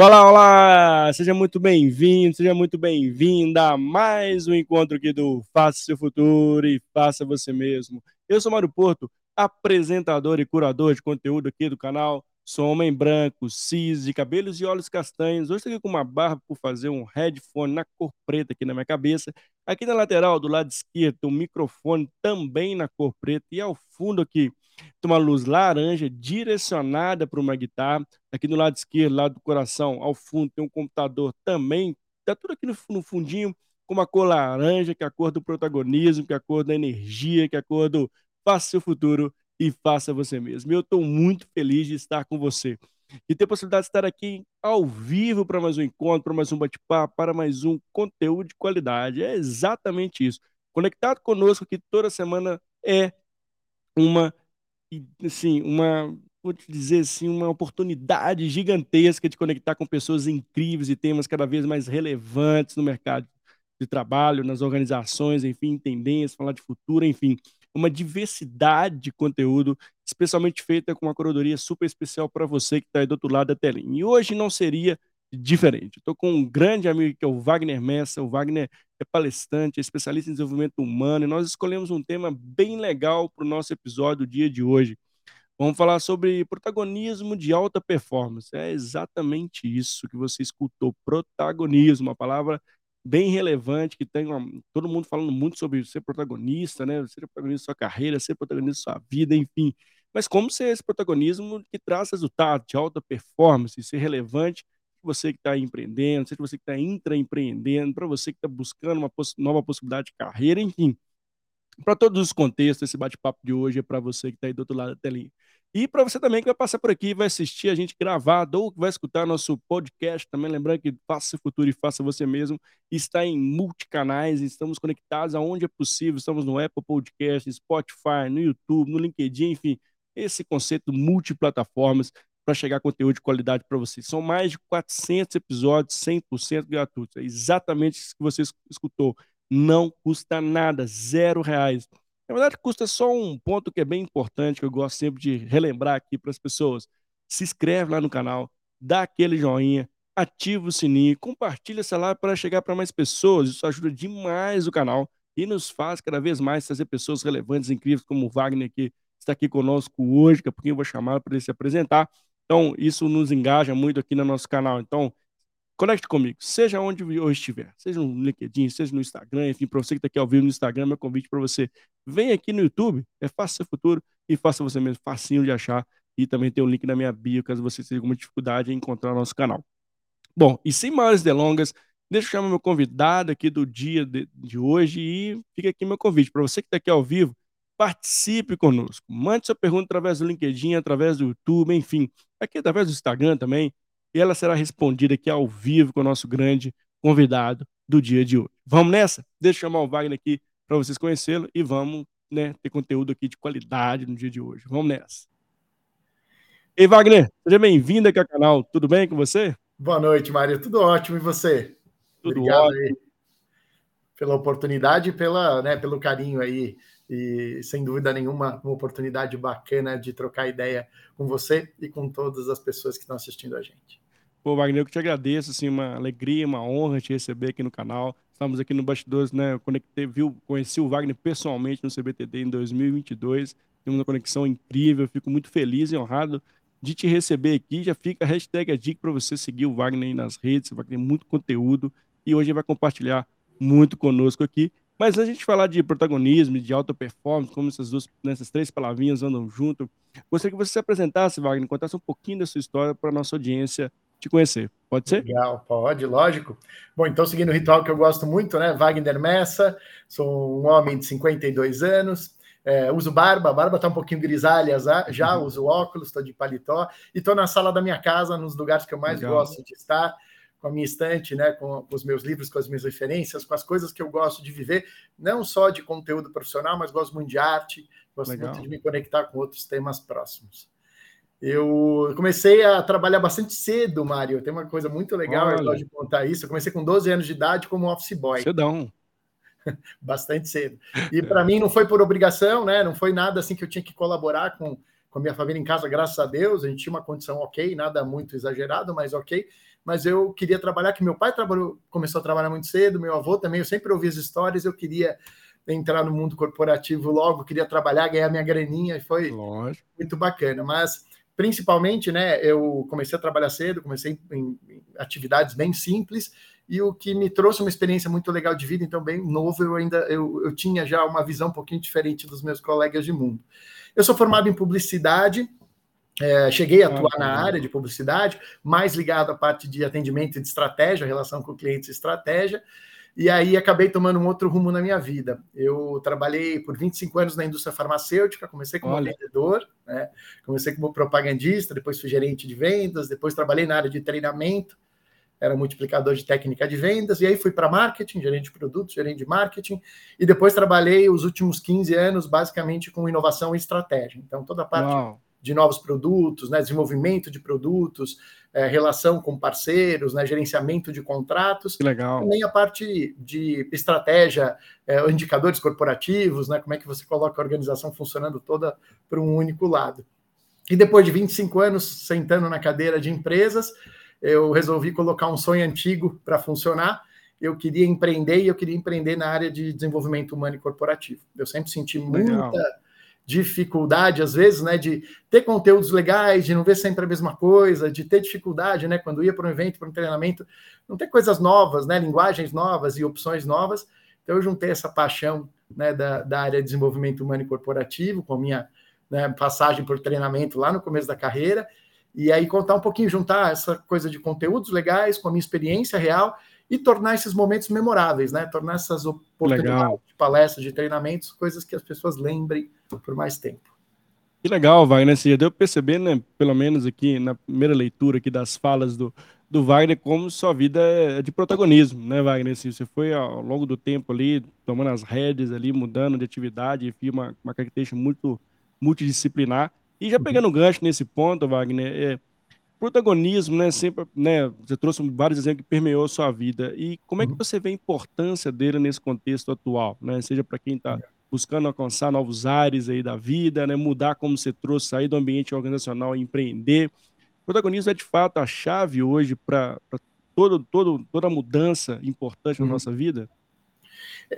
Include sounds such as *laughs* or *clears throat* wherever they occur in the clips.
Olá, olá! Seja muito bem-vindo, seja muito bem-vinda a mais um encontro aqui do Faça Seu Futuro e Faça Você Mesmo. Eu sou Mário Porto, apresentador e curador de conteúdo aqui do canal. Sou homem branco, cis, de cabelos e olhos castanhos. Hoje estou aqui com uma barba por fazer um headphone na cor preta aqui na minha cabeça. Aqui na lateral, do lado esquerdo, um microfone também na cor preta. E ao fundo aqui, tem uma luz laranja direcionada para uma guitarra. Aqui no lado esquerdo, lado do coração, ao fundo, tem um computador também. Está tudo aqui no, fundinho com uma cor laranja, que é a cor do protagonismo, que é a cor da energia, que é a cor do faça seu futuro e faça você mesmo. Eu estou muito feliz de estar com você. E ter a possibilidade de estar aqui ao vivo para mais um encontro, para mais um bate-papo, para mais um conteúdo de qualidade. É exatamente isso. Conectado conosco aqui toda semana é uma e, assim, uma, vou te dizer assim, uma oportunidade gigantesca de conectar com pessoas incríveis e temas cada vez mais relevantes no mercado de trabalho, nas organizações, enfim, tendências, falar de futuro, enfim, uma diversidade de conteúdo, especialmente feita com uma curadoria super especial para você que está aí do outro lado da telinha. E hoje não seria diferente. Estou com um grande amigo que é o Wagner Messa. O Wagner é palestrante, é especialista em desenvolvimento humano, e nós escolhemos um tema bem legal para o nosso episódio do dia de hoje. Vamos falar sobre protagonismo de alta performance. É exatamente isso que você escutou, protagonismo, uma palavra bem relevante que tem uma, todo mundo falando muito sobre ser protagonista, né? Ser protagonista da sua carreira, ser protagonista da sua vida, enfim. Mas como ser esse protagonismo que traz resultado de alta performance, ser relevante você que está empreendendo, seja você que está intraempreendendo, para você que está buscando uma poss nova possibilidade de carreira, enfim. Para todos os contextos, esse bate-papo de hoje é para você que está aí do outro lado da telinha. E para você também que vai passar por aqui, vai assistir a gente gravado ou vai escutar nosso podcast, também lembrando que Faça o Futuro e Faça Você Mesmo está em multicanais, estamos conectados aonde é possível, estamos no Apple Podcast, Spotify, no YouTube, no LinkedIn, enfim, esse conceito multiplataformas para chegar conteúdo de qualidade para vocês. São mais de 400 episódios 100% gratuitos. É exatamente isso que você escutou. Não custa nada, zero reais. Na verdade, custa só um ponto que é bem importante, que eu gosto sempre de relembrar aqui para as pessoas. Se inscreve lá no canal, dá aquele joinha, ativa o sininho, compartilha essa live para chegar para mais pessoas. Isso ajuda demais o canal e nos faz cada vez mais trazer pessoas relevantes, incríveis, como o Wagner, que está aqui conosco hoje, que a pouquinho eu vou chamar para ele se apresentar. Então, isso nos engaja muito aqui no nosso canal. Então, conecte comigo, seja onde eu estiver, seja no LinkedIn, seja no Instagram, enfim, para você que está aqui ao vivo no Instagram, meu convite para você, vem aqui no YouTube, é Faça Seu Futuro e faça você mesmo, facinho de achar, e também tem o um link na minha bio, caso você tenha alguma dificuldade em encontrar o nosso canal. Bom, e sem maiores delongas, deixa eu chamar meu convidado aqui do dia de, de hoje e fica aqui meu convite, para você que está aqui ao vivo, participe conosco. Mande sua pergunta através do LinkedIn, através do YouTube, enfim, aqui através do Instagram também, e ela será respondida aqui ao vivo com o nosso grande convidado do dia de hoje. Vamos nessa? Deixa eu chamar o Wagner aqui para vocês conhecê-lo e vamos né, ter conteúdo aqui de qualidade no dia de hoje. Vamos nessa. Ei, Wagner, seja bem-vindo aqui ao canal. Tudo bem com você? Boa noite, Mário. Tudo ótimo. E você? Tudo Obrigado ótimo. Aí pela oportunidade e pela, né, pelo carinho aí e sem dúvida nenhuma uma oportunidade bacana de trocar ideia com você e com todas as pessoas que estão assistindo a gente. Pô, Wagner, eu que te agradeço, assim, uma alegria, uma honra te receber aqui no canal. Estamos aqui no Bastidores, né, eu conectei, viu, conheci o Wagner pessoalmente no CBTD em 2022, temos uma conexão incrível, fico muito feliz e honrado de te receber aqui, já fica a hashtag a dica para você seguir o Wagner aí nas redes, Wagner tem muito conteúdo e hoje ele vai compartilhar muito conosco aqui. Mas antes de a gente falar de protagonismo, de alta performance, como essas duas, nessas três palavrinhas andam junto, gostaria que você se apresentasse, Wagner, contasse um pouquinho da sua história para a nossa audiência te conhecer. Pode ser? Legal, pode, lógico. Bom, então, seguindo o ritual que eu gosto muito, né? Wagner Messa, sou um homem de 52 anos, é, uso barba, a barba está um pouquinho grisalha já, uhum. uso óculos, estou de paletó, e estou na sala da minha casa, nos lugares que eu mais Legal. gosto de estar com a minha estante, né, com, com, os meus livros, com as minhas referências, com as coisas que eu gosto de viver, não só de conteúdo profissional, mas gosto muito de arte, gosto Legal. muito de me conectar com outros temas próximos. Eu comecei a trabalhar bastante cedo, Mário. Tem uma coisa muito legal, Olha. eu gosto de contar isso. Eu comecei com 12 anos de idade como office boy. Cedão. *laughs* bastante cedo. E para mim não foi por obrigação, né? Não foi nada assim que eu tinha que colaborar com, com a minha família em casa, graças a Deus. A gente tinha uma condição ok, nada muito exagerado, mas ok mas eu queria trabalhar, que meu pai trabalhou, começou a trabalhar muito cedo, meu avô também, eu sempre ouvi as histórias, eu queria entrar no mundo corporativo logo, queria trabalhar, ganhar minha graninha, e foi Lógico. muito bacana. Mas, principalmente, né, eu comecei a trabalhar cedo, comecei em, em atividades bem simples, e o que me trouxe uma experiência muito legal de vida, então bem novo, eu ainda eu, eu tinha já uma visão um pouquinho diferente dos meus colegas de mundo. Eu sou formado em publicidade, é, cheguei a atuar na área de publicidade, mais ligado à parte de atendimento e de estratégia, relação com clientes e estratégia, e aí acabei tomando um outro rumo na minha vida. Eu trabalhei por 25 anos na indústria farmacêutica, comecei como Olha. vendedor, né? comecei como propagandista, depois fui gerente de vendas, depois trabalhei na área de treinamento, era multiplicador de técnica de vendas, e aí fui para marketing, gerente de produtos, gerente de marketing, e depois trabalhei os últimos 15 anos basicamente com inovação e estratégia. Então, toda a parte Uau. De novos produtos, né, desenvolvimento de produtos, é, relação com parceiros, né, gerenciamento de contratos. Que legal. Também a parte de estratégia, é, indicadores corporativos, né, como é que você coloca a organização funcionando toda para um único lado. E depois de 25 anos sentando na cadeira de empresas, eu resolvi colocar um sonho antigo para funcionar. Eu queria empreender e eu queria empreender na área de desenvolvimento humano e corporativo. Eu sempre senti Legal. muita dificuldade, às vezes, né, de ter conteúdos legais, de não ver sempre a mesma coisa, de ter dificuldade, né, quando ia para um evento, para um treinamento, não ter coisas novas, né, linguagens novas e opções novas. Então, eu juntei essa paixão né, da, da área de desenvolvimento humano e corporativo, com a minha né, passagem por treinamento lá no começo da carreira, e aí contar um pouquinho, juntar essa coisa de conteúdos legais com a minha experiência real e tornar esses momentos memoráveis, né? Tornar essas oportunidades legal. Palestras, de treinamentos, coisas que as pessoas lembrem por mais tempo. Que legal, Wagner. Já deu para perceber, né, pelo menos aqui na primeira leitura aqui das falas do, do Wagner, como sua vida é de protagonismo, né, Wagner? Assim, você foi ao longo do tempo ali, tomando as rédeas ali, mudando de atividade, enfim, uma, uma característica muito multidisciplinar. E já pegando o gancho nesse ponto, Wagner, é, protagonismo, né? Sempre, né? Você trouxe vários exemplos que permeou a sua vida. E como é que uhum. você vê a importância dele nesse contexto atual, né? Seja para quem está buscando alcançar novos ares aí da vida, né? Mudar como você trouxe, sair do ambiente organizacional e empreender. O protagonismo é de fato a chave hoje para todo, todo, toda mudança importante uhum. na nossa vida.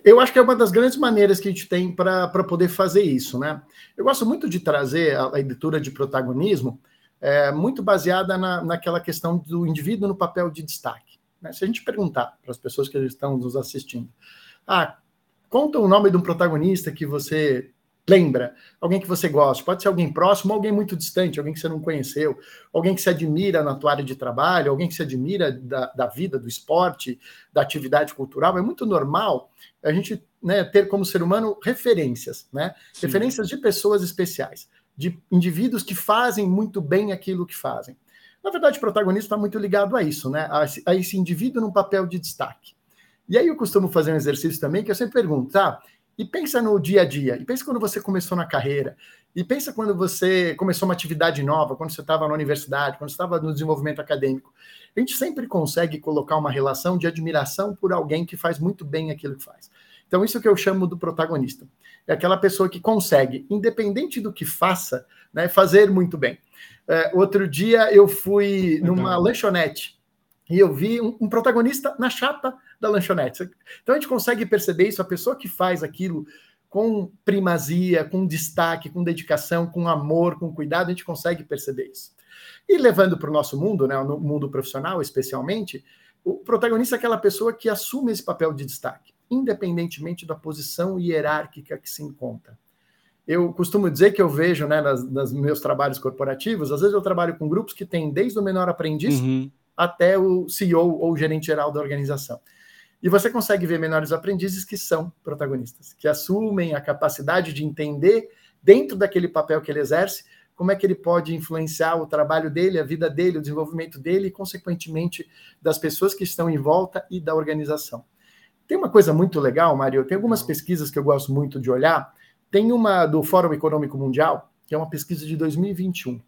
Eu acho que é uma das grandes maneiras que a gente tem para poder fazer isso, né? Eu gosto muito de trazer a, a leitura de protagonismo é, muito baseada na, naquela questão do indivíduo no papel de destaque. Né? Se a gente perguntar para as pessoas que estão nos assistindo, ah, conta o nome de um protagonista que você lembra, alguém que você gosta, pode ser alguém próximo, alguém muito distante, alguém que você não conheceu, alguém que se admira na tua área de trabalho, alguém que se admira da, da vida, do esporte, da atividade cultural. É muito normal a gente né, ter como ser humano referências, né? Sim. Referências de pessoas especiais, de indivíduos que fazem muito bem aquilo que fazem. Na verdade, o protagonista está muito ligado a isso, né? A a esse indivíduo num papel de destaque. E aí eu costumo fazer um exercício também que eu sempre pergunto, tá? E pensa no dia a dia, e pensa quando você começou na carreira, e pensa quando você começou uma atividade nova, quando você estava na universidade, quando você estava no desenvolvimento acadêmico. A gente sempre consegue colocar uma relação de admiração por alguém que faz muito bem aquilo que faz. Então, isso é que eu chamo do protagonista. É aquela pessoa que consegue, independente do que faça, né, fazer muito bem. É, outro dia eu fui numa lanchonete e eu vi um, um, protagonista na chapa da lanchonete. Então a gente consegue perceber isso, a pessoa que faz aquilo com primazia, com destaque, com dedicação, com amor, com cuidado, a gente consegue perceber isso. E levando para o nosso mundo, né, no mundo profissional especialmente, o protagonista é aquela pessoa que assume esse papel de destaque, independentemente da posição hierárquica que se encontra. Eu costumo dizer que eu vejo, né, nas, nos meus trabalhos corporativos, às vezes eu trabalho com grupos que têm desde o menor aprendiz uhum até o CEO ou o gerente geral da organização. E você consegue ver menores aprendizes que são protagonistas, que assumem a capacidade de entender, dentro daquele papel que ele exerce, como é que ele pode influenciar o trabalho dele, a vida dele, o desenvolvimento dele e, consequentemente, das pessoas que estão em volta e da organização. Tem uma coisa muito legal, Mário, tem algumas pesquisas que eu gosto muito de olhar. Tem uma do Fórum Econômico Mundial, que é uma pesquisa de 2021.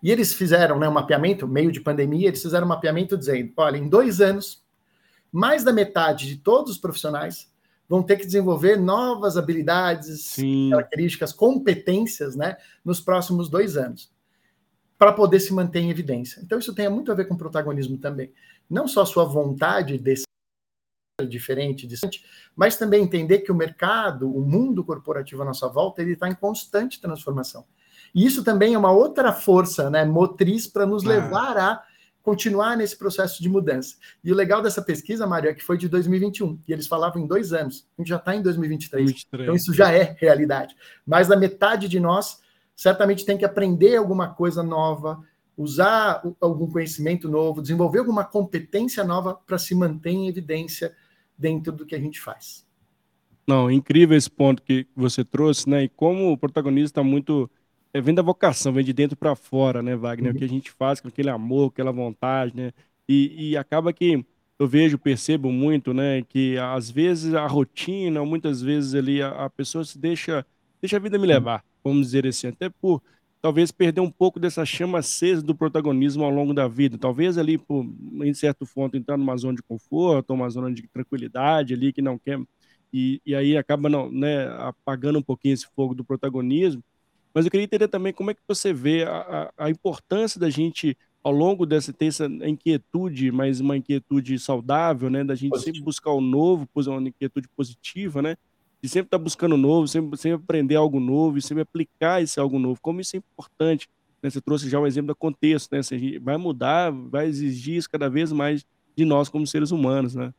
E eles fizeram né, um mapeamento, meio de pandemia, eles fizeram um mapeamento dizendo: olha, em dois anos, mais da metade de todos os profissionais vão ter que desenvolver novas habilidades, Sim. características, competências, né, nos próximos dois anos. para poder se manter em evidência. Então, isso tem muito a ver com protagonismo também. Não só sua vontade de ser diferente, distante, mas também entender que o mercado, o mundo corporativo à nossa volta, ele está em constante transformação. E isso também é uma outra força né, motriz para nos ah. levar a continuar nesse processo de mudança. E o legal dessa pesquisa, Mário, é que foi de 2021, e eles falavam em dois anos. A gente já está em 2023, 23. então isso já é realidade. Mais da metade de nós certamente tem que aprender alguma coisa nova, usar algum conhecimento novo, desenvolver alguma competência nova para se manter em evidência dentro do que a gente faz. Não, incrível esse ponto que você trouxe, né? E como o protagonista está muito é, vem da vocação, vem de dentro para fora, né, Wagner? Uhum. O que a gente faz com aquele amor, aquela vontade, né? E, e acaba que eu vejo, percebo muito, né, que às vezes a rotina, muitas vezes ali a, a pessoa se deixa, deixa a vida me levar vamos dizer assim, até por talvez perder um pouco dessa chama acesa do protagonismo ao longo da vida. Talvez ali, por, em certo ponto, entrar numa zona de conforto, uma zona de tranquilidade ali que não quer. E, e aí acaba não, né, apagando um pouquinho esse fogo do protagonismo. Mas eu queria entender também como é que você vê a, a, a importância da gente, ao longo dessa, ter essa inquietude, mas uma inquietude saudável, né, da gente Positivo. sempre buscar o novo, uma inquietude positiva, né, de sempre estar tá buscando novo, sempre, sempre aprender algo novo e sempre aplicar esse algo novo. Como isso é importante. Né? Você trouxe já o exemplo do contexto, né? Você vai mudar, vai exigir isso cada vez mais de nós como seres humanos, né?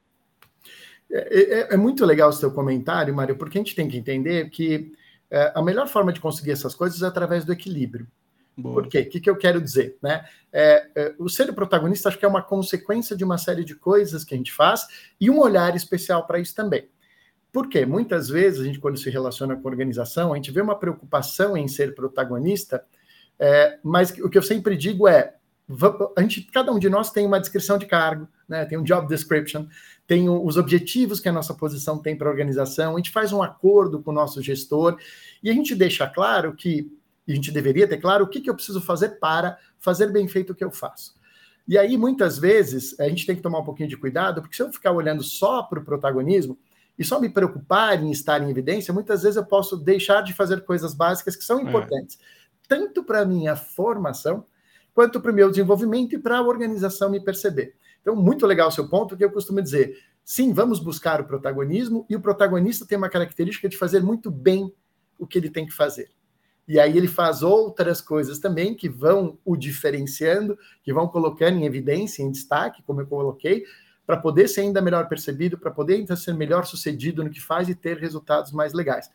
É, é, é muito legal o seu comentário, Mário, porque a gente tem que entender que é, a melhor forma de conseguir essas coisas é através do equilíbrio. Boa. Por quê? O que, que eu quero dizer? Né? É, é, o ser protagonista acho que é uma consequência de uma série de coisas que a gente faz e um olhar especial para isso também. Porque muitas vezes a gente, quando se relaciona com organização, a gente vê uma preocupação em ser protagonista, é, mas o que eu sempre digo é: a gente, cada um de nós tem uma descrição de cargo, né, tem um job description, tem os objetivos que a nossa posição tem para a organização, a gente faz um acordo com o nosso gestor e a gente deixa claro que, a gente deveria ter claro o que, que eu preciso fazer para fazer bem feito o que eu faço. E aí, muitas vezes, a gente tem que tomar um pouquinho de cuidado, porque se eu ficar olhando só para o protagonismo, e só me preocupar em estar em evidência, muitas vezes eu posso deixar de fazer coisas básicas que são é. importantes, é. tanto para a minha formação, quanto para o meu desenvolvimento e para a organização me perceber. Então, muito legal o seu ponto, que eu costumo dizer, sim, vamos buscar o protagonismo, e o protagonista tem uma característica de fazer muito bem o que ele tem que fazer. E aí ele faz outras coisas também que vão o diferenciando, que vão colocando em evidência, em destaque, como eu coloquei, para poder ser ainda melhor percebido, para poder ainda ser melhor sucedido no que faz e ter resultados mais legais.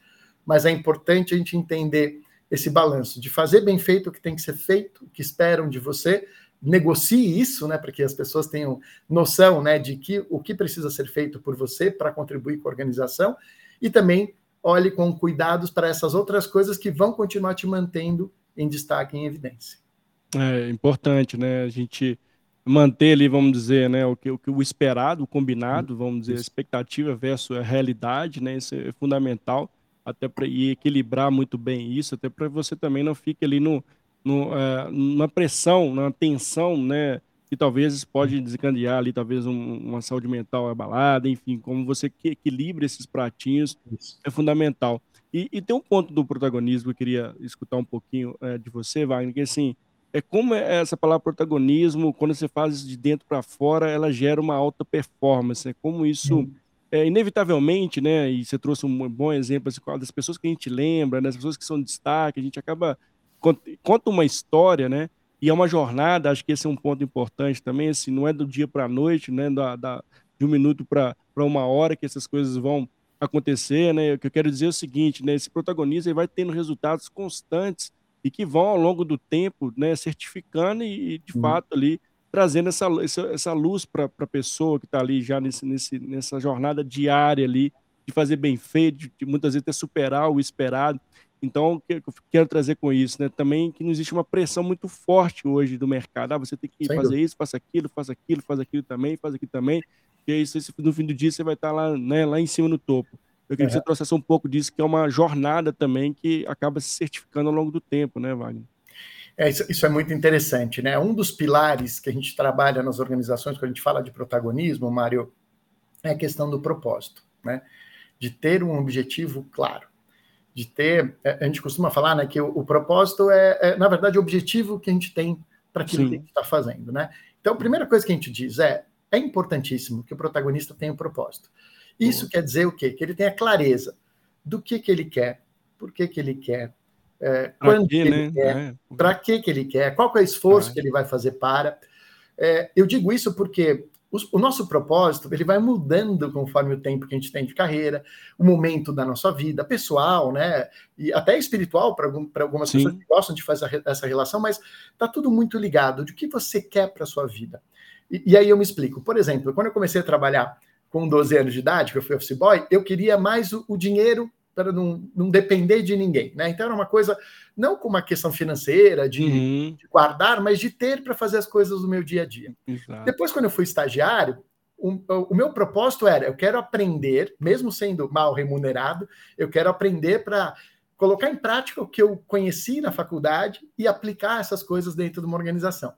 Mas é importante a gente entender esse balanço de fazer bem feito o que tem que ser feito, o que esperam de você, negocie isso, né, para que as pessoas tenham noção, né, de que o que precisa ser feito por você para contribuir com a organização e também olhe com cuidados para essas outras coisas que vão continuar te mantendo em destaque, em evidência. É importante, né? A gente manter ali, vamos dizer, né, o que o, o esperado, o combinado, vamos dizer, a expectativa versus a realidade, né, isso é fundamental até para equilibrar muito bem isso, até para você também não fique ali no, no uh, numa pressão, numa tensão, né, que talvez pode desencadear ali talvez um, uma saúde mental abalada, enfim, como você que equilibra esses pratinhos isso. é fundamental. E, e, tem um ponto do protagonismo que eu queria escutar um pouquinho é, de você, Wagner, que assim, é como é essa palavra protagonismo, quando você faz isso de dentro para fora, ela gera uma alta performance. É como isso, é, inevitavelmente, né? E você trouxe um bom exemplo assim, das pessoas que a gente lembra, das pessoas que são de destaque, a gente acaba conta uma história, né? E é uma jornada. Acho que esse é um ponto importante também. Assim, não é do dia para a noite, né? Da, da, de um minuto para uma hora que essas coisas vão acontecer, né? O que eu quero dizer é o seguinte, né? Esse protagonista vai tendo resultados constantes e que vão ao longo do tempo né, certificando e, de uhum. fato, ali trazendo essa, essa, essa luz para a pessoa que está ali já nesse, nesse, nessa jornada diária ali, de fazer bem feito, de, de muitas vezes até superar o esperado. Então, o que eu quero trazer com isso, né? Também que não existe uma pressão muito forte hoje do mercado. Ah, você tem que Sem fazer dúvida. isso, faça aquilo, faça aquilo, faz aquilo também, faz aquilo também. E aí, no fim do dia, você vai estar tá lá, né, lá em cima no topo. Eu queria que você trouxesse um pouco disso, que é uma jornada também que acaba se certificando ao longo do tempo, né, Wagner? É, isso, isso, é muito interessante, né? Um dos pilares que a gente trabalha nas organizações, quando a gente fala de protagonismo, Mário, é a questão do propósito, né? De ter um objetivo claro. de ter. É, a gente costuma falar né, que o, o propósito é, é, na verdade, o objetivo que a gente tem para aquilo Sim. que a gente está fazendo. Né? Então, a primeira coisa que a gente diz é: é importantíssimo que o protagonista tenha um propósito. Isso quer dizer o quê? Que ele tenha clareza do que, que ele quer, por que, que ele quer, é, quando que, ele né? quer, é. para que, que ele quer, qual que é o esforço é. que ele vai fazer para. É, eu digo isso porque o, o, nosso propósito ele vai mudando conforme o tempo que a gente tem de carreira, o momento da nossa vida, pessoal, né? E até espiritual para algum, algumas Sim. pessoas que gostam de fazer essa relação, mas está tudo muito ligado de o que você quer para a sua vida. E, e, aí eu me explico. Por exemplo, quando eu comecei a trabalhar com 12 anos de idade, que eu fui office boy, eu queria mais o, o dinheiro para não, não depender de ninguém, né? Então era uma coisa não com uma questão financeira de, uhum. de guardar, mas de ter para fazer as coisas do meu dia a dia. Exato. Depois, quando eu fui estagiário, o, o, meu propósito era: eu quero aprender, mesmo sendo mal remunerado, eu quero aprender para colocar em prática o que eu conheci na faculdade e aplicar essas coisas dentro de uma organização.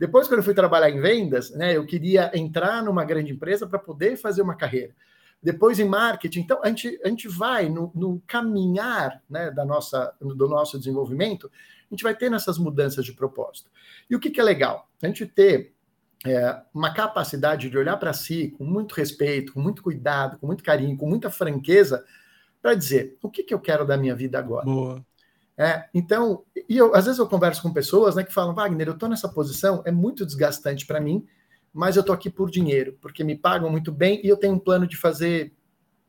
Depois, quando eu fui trabalhar em vendas, né, eu queria entrar numa grande empresa para poder fazer uma carreira depois em marketing. Então, a gente, a gente vai no, no caminhar né, da nossa, do nosso desenvolvimento, a gente vai ter nessas mudanças de propósito. E o que, que é legal? A gente ter é, uma capacidade de olhar para si com muito respeito, com muito cuidado, com muito carinho, com muita franqueza, para dizer o que, que eu quero da minha vida agora. Boa. É, então, e eu, às vezes eu converso com pessoas né, que falam, Wagner, eu estou nessa posição, é muito desgastante para mim, mas eu estou aqui por dinheiro, porque me pagam muito bem e eu tenho um plano de fazer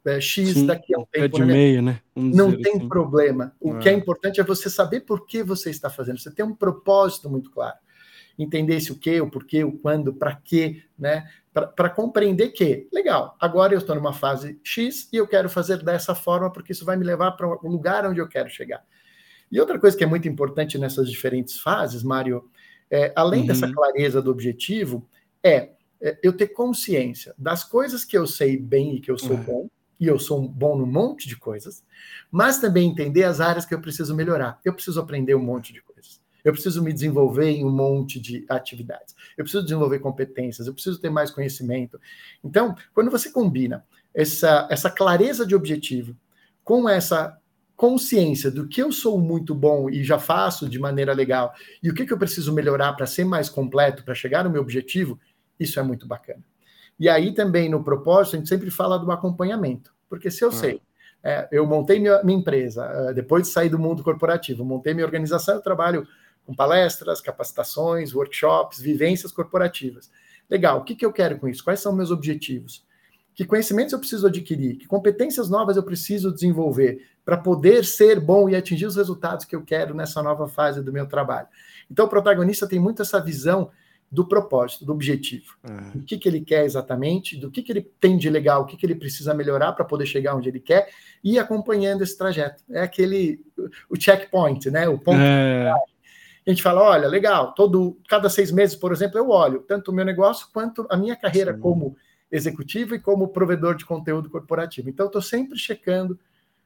é, X Sim, daqui a um tempo. de né? meio, né? Não tem assim. problema. O que é importante é você saber por que você está fazendo. Você tem um propósito muito claro. Entender esse o que, o porquê, o quando, para quê, né? Para compreender que, legal, agora eu estou numa fase X e eu quero fazer dessa forma porque isso vai me levar para o lugar onde eu quero chegar. E outra coisa que é muito importante nessas diferentes fases, Mário, é, além uhum. dessa clareza do objetivo, é, é, eu ter consciência das coisas que eu sei bem e que eu sou uhum. bom, e eu sou bom num monte de coisas, mas também entender as áreas que eu preciso melhorar. Eu preciso aprender um monte de coisas. Eu preciso me desenvolver em um monte de atividades. Eu preciso desenvolver competências, eu preciso ter mais conhecimento. Então, quando você combina essa, essa clareza de objetivo com essa consciência do que eu sou muito bom e já faço de maneira legal e o que, que eu preciso melhorar para ser mais completo, para chegar no meu objetivo, isso é muito bacana. E aí também no propósito, a gente sempre fala do acompanhamento, porque se eu ah. sei, é, eu montei minha, minha empresa, é, depois de sair do mundo corporativo, montei minha organização, eu trabalho com palestras, capacitações, workshops, vivências corporativas. Legal, o que, que eu quero com isso? Quais são meus objetivos? Que conhecimentos eu preciso adquirir? Que competências novas eu preciso desenvolver para poder ser bom e atingir os resultados que eu quero nessa nova fase do meu trabalho? Então, o protagonista tem muito essa visão do propósito, do objetivo. Uhum. O que, que ele quer exatamente, do que, que ele tem de legal, o que, que ele precisa melhorar para poder chegar onde ele quer, e acompanhando esse trajeto. É aquele, o checkpoint, né? O ponto. É. A gente fala, olha, legal, todo, cada seis meses, por exemplo, eu olho tanto o meu negócio quanto a minha carreira Sim. como executivo e como provedor de conteúdo corporativo. Então, eu estou sempre checando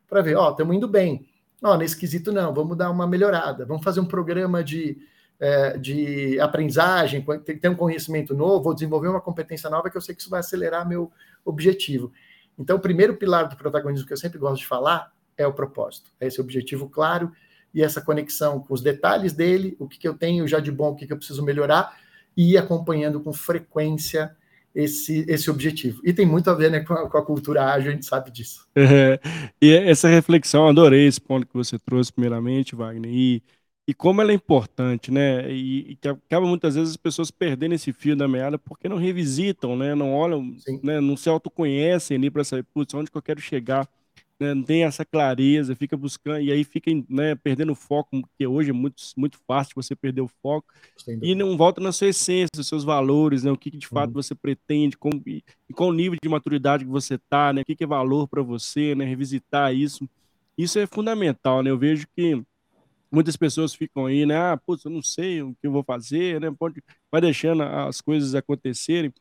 para ver, ó, estamos indo bem. Ó, nesse quesito não, vamos dar uma melhorada, vamos fazer um programa de é, de aprendizagem, ter um conhecimento novo, vou desenvolver uma competência nova que eu sei que isso vai acelerar meu objetivo. Então, o primeiro pilar do protagonismo que eu sempre gosto de falar é o propósito, é esse objetivo claro e essa conexão com os detalhes dele, o que, que eu tenho já de bom, o que, que eu preciso melhorar, e ir acompanhando com frequência esse, esse objetivo. E tem muito a ver né, com, a, com a cultura ágil, a gente sabe disso. É, *laughs* e essa reflexão, adorei esse ponto que você trouxe, primeiramente, Wagner, e e como ela é importante, né? E, e que acaba muitas vezes as pessoas perdendo esse fio da meada porque não revisitam, né? Não olham, né? não se autoconhecem ali para saber, putz, onde que eu quero chegar. Né? Não tem essa clareza, fica buscando, e aí fica né, perdendo o foco, porque hoje é muito, muito fácil você perder o foco, e não volta na sua essência, os seus valores, né? O que, que de fato uhum. você pretende, com, e, e qual o nível de maturidade que você tá, né? O que, que é valor para você, né? Revisitar isso. Isso é fundamental, né? Eu vejo que muitas pessoas ficam aí, né? Ah, putz, eu não sei o que eu vou fazer, né? Pode, vai deixando as coisas acontecerem.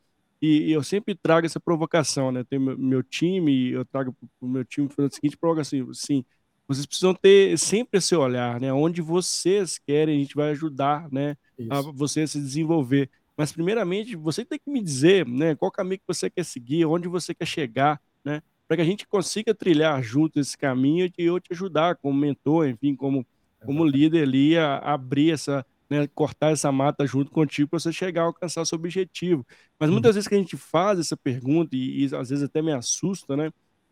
E, e eu sempre trago essa provocação, né? Tem meu, meu time, eu trago para o meu time fazendo a seguinte provocação, assim, vocês precisam ter sempre esse olhar, né? Onde vocês querem, a gente vai ajudar, né? Isso. A você a se desenvolver. Mas, primeiramente, você tem que me dizer, né? Qual caminho que você quer seguir, onde você quer chegar, né? para que a gente consiga trilhar junto esse caminho e eu te ajudar como mentor, enfim, como, como líder ali a, a abrir essa, né, cortar essa mata junto contigo para você chegar a alcançar seu objetivo. Mas muitas uhum. vezes que a gente faz essa pergunta e, e, às vezes até me assusta, né?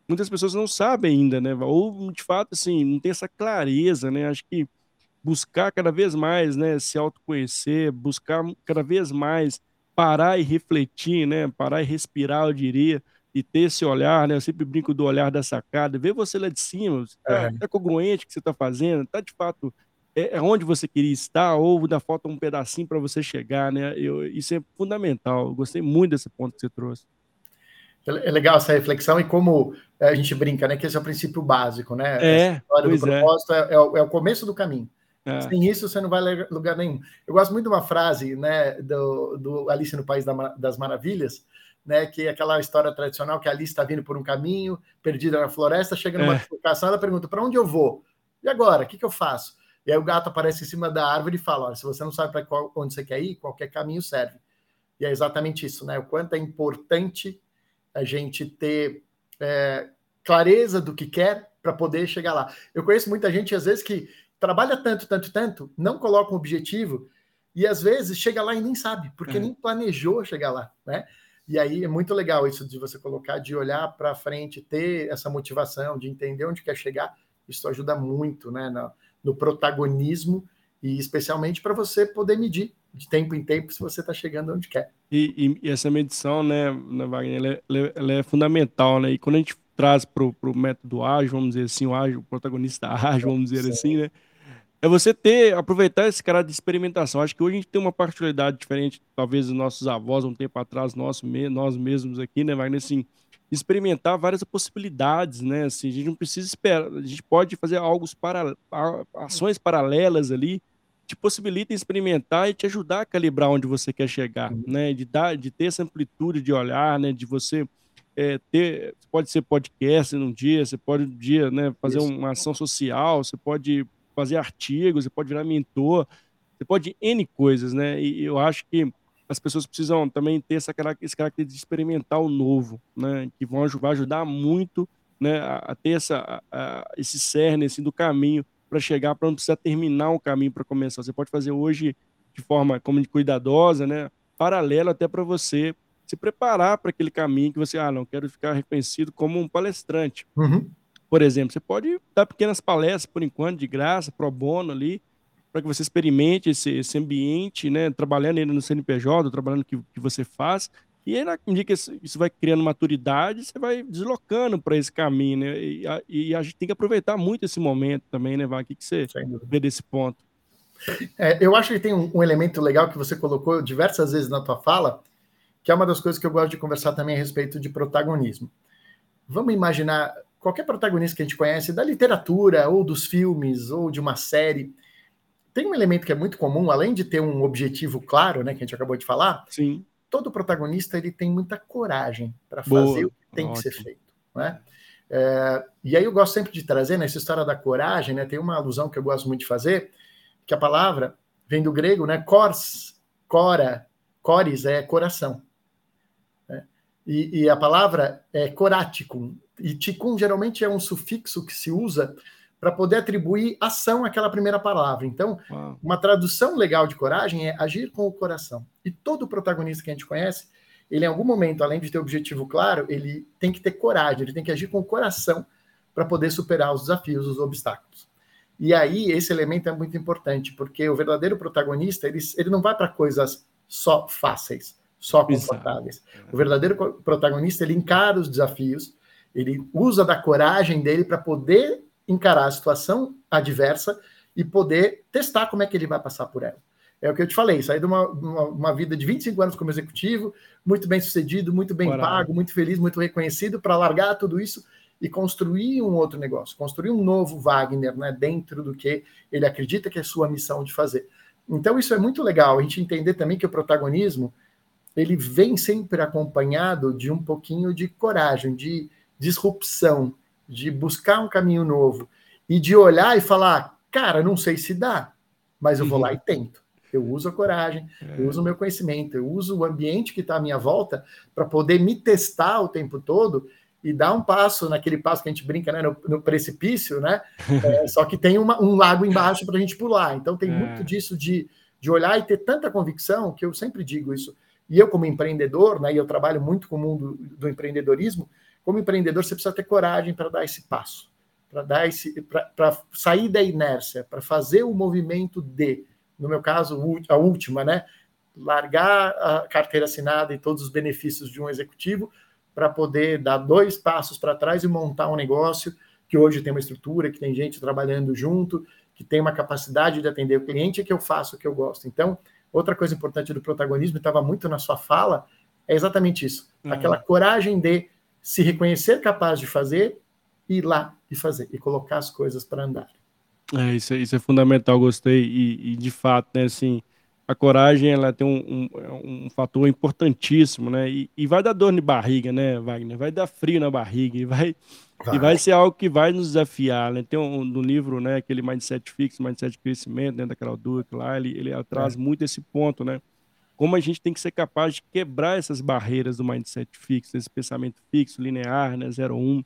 Muitas pessoas não sabem ainda, né? Ou de fato assim, não tem essa clareza, né? Acho que buscar cada vez mais, né, se autoconhecer, buscar cada vez mais parar e refletir, né? Parar e respirar, eu diria, e ter esse olhar, né? Eu sempre brinco do olhar da sacada, ver você lá de cima, você tá, é. tá congruente que você está fazendo, tá de fato é, é, onde você queria estar ou ainda falta um pedacinho para você chegar, né? Eu, isso é fundamental. Eu gostei muito desse ponto que você trouxe. É, é legal essa reflexão e como é, a gente brinca, né? Que esse é o princípio básico, né? É, a história do propósito é. É, o, é o começo do caminho. Sem isso, você não vai lugar nenhum. Eu gosto muito de uma frase né, do, do Alice no País das Maravilhas, né, que é aquela história tradicional que a Alice está vindo por um caminho, perdida na floresta, chega numa é. ela pergunta: para onde eu vou? E agora? O que, que eu faço? E aí o gato aparece em cima da árvore e fala: Olha, se você não sabe para onde você quer ir, qualquer caminho serve. E é exatamente isso, né? O quanto é importante a gente ter é, clareza do que quer para poder chegar lá. Eu conheço muita gente, às vezes, que trabalha tanto, tanto, tanto, não coloca um objetivo e às vezes chega lá e nem sabe, porque é. nem planejou chegar lá, né? E aí é muito legal isso de você colocar, de olhar para frente, ter essa motivação, de entender onde quer chegar. Isso ajuda muito, né, no, no protagonismo e especialmente para você poder medir de tempo em tempo se você está chegando onde quer. E, e, essa medição, né, né Wagner, ela é, ela é, fundamental, né? E quando a gente traz para o método ágil, vamos dizer assim, o ágil, o protagonista *laughs* ágil, vamos dizer Sim. assim, né? é você ter, aproveitar esse cara de experimentação. Acho que hoje a gente tem uma particularidade diferente, talvez dos nossos avós, um tempo atrás, nós, nós mesmos aqui, né, Wagner, assim, experimentar várias possibilidades, né, assim, a gente não precisa esperar, a gente pode fazer algo para, ações paralelas ali, te possibilita experimentar e te ajudar a calibrar onde você quer chegar, uhum. né, de dar, de ter essa amplitude de olhar, né, de você é, ter, pode ser podcast num dia, você pode um dia, né, fazer Isso. uma ação social, você pode fazer artigos, você pode virar mentor, você pode N coisas, né? E eu acho que as pessoas precisam também ter essa, esse caráter de experimentar o novo, né? Que vão vai ajudar muito né, a, ter essa, a, esse cerne assim, do caminho para chegar, para não precisar terminar o caminho para começar. Você pode fazer hoje de forma como cuidadosa, né? Paralelo até para você se preparar para aquele caminho que você, ah, não quero ficar reconhecido como um palestrante. Uhum. Por exemplo, você pode dar pequenas palestras por enquanto, de graça, pro bono ali, para que você experimente esse, esse ambiente, né? Trabalhando ainda no CNPJ, trabalhando o que, que você faz. E aí, na medida que isso vai criando maturidade, você vai deslocando para esse caminho, né? E a, e a, gente tem que aproveitar muito esse momento também, né, Vai? O que, que você vê desse ponto? É, eu acho que tem um, um, elemento legal que você colocou diversas vezes na tua fala, que é uma das coisas que eu gosto de conversar também a respeito de protagonismo. Vamos imaginar qualquer protagonista que a gente conhece, da literatura, ou dos filmes, ou de uma série, tem um elemento que é muito comum, além de ter um objetivo claro, né, que a gente acabou de falar. Sim. Todo protagonista ele tem muita coragem para fazer o que tem Ótimo. que ser feito, né? É, e aí eu gosto sempre de trazer nessa história da coragem, né? Tem uma alusão que eu gosto muito de fazer, que a palavra vem do grego, né? Cors, cora, cores é coração. Né? E, e, a palavra é coraticum, e ticum geralmente é um sufixo que se usa para poder atribuir ação àquela primeira palavra. Então, Uau. uma tradução legal de coragem é agir com o coração. E todo protagonista que a gente conhece, ele em algum momento, além de ter objetivo claro, ele tem que ter coragem, ele tem que agir com o coração para poder superar os desafios, os obstáculos. E aí, esse elemento é muito importante, porque o verdadeiro protagonista, ele, ele não vai para coisas só fáceis, só confortáveis. Exato. O verdadeiro protagonista, ele encara os desafios, ele usa da coragem dele para poder encarar a situação adversa e poder testar como é que ele vai passar por ela. É o que eu te falei, sair de uma, uma, uma vida de 25 anos como executivo, muito bem sucedido, muito bem pago, muito feliz, muito reconhecido, para largar tudo isso e construir um outro negócio, construir um novo Wagner, né, dentro do que ele acredita que é sua missão de fazer. Então isso é muito legal, a gente entender também que o protagonismo, ele vem sempre acompanhado de um pouquinho de coragem, de disrupção, de buscar um caminho novo e de olhar e falar, cara, não sei se dá, mas eu vou lá e uhum. tento. Eu uso a coragem, é. eu uso o meu conhecimento, eu uso o ambiente que está à minha volta para poder me testar o tempo todo e dá um passo naquele passo que a gente brinca né, no, no precipício, né? *laughs* É, só que tem uma, um lago embaixo para a gente pular. Então tem é. muito disso de, de olhar e ter tanta convicção que eu sempre digo isso. E eu, como empreendedor, né, e eu trabalho muito com o mundo do empreendedorismo, como empreendedor, você precisa ter coragem para dar esse passo, para dar esse, para sair da inércia, para fazer o movimento de, no meu caso, a última, né? Largar a carteira assinada e todos os benefícios de um executivo para poder dar dois passos para trás e montar um negócio que hoje tem uma estrutura, que tem gente trabalhando junto, que tem uma capacidade de atender o cliente, que eu faço o que eu gosto. Então, outra coisa importante do protagonismo, estava muito na sua fala, é exatamente isso. Uhum. Aquela coragem de se reconhecer capaz de fazer, ir lá e fazer, e colocar as coisas para andar. É, isso, é, isso é fundamental, gostei. E, e de fato, né, assim, a coragem ela tem um, um, um fator importantíssimo, né? E, e, vai dar dor de barriga, né, Wagner? Vai dar frio na barriga e vai, vai. E vai ser algo que vai nos desafiar, né? Tem um, no livro, né, aquele Mindset Fixo, Mindset de Crescimento, né, daquela Duke lá, ele, ele traz é. muito esse ponto, né? Como a gente tem que ser capaz de quebrar essas barreiras do mindset fixo, esse pensamento fixo, linear, né, 01,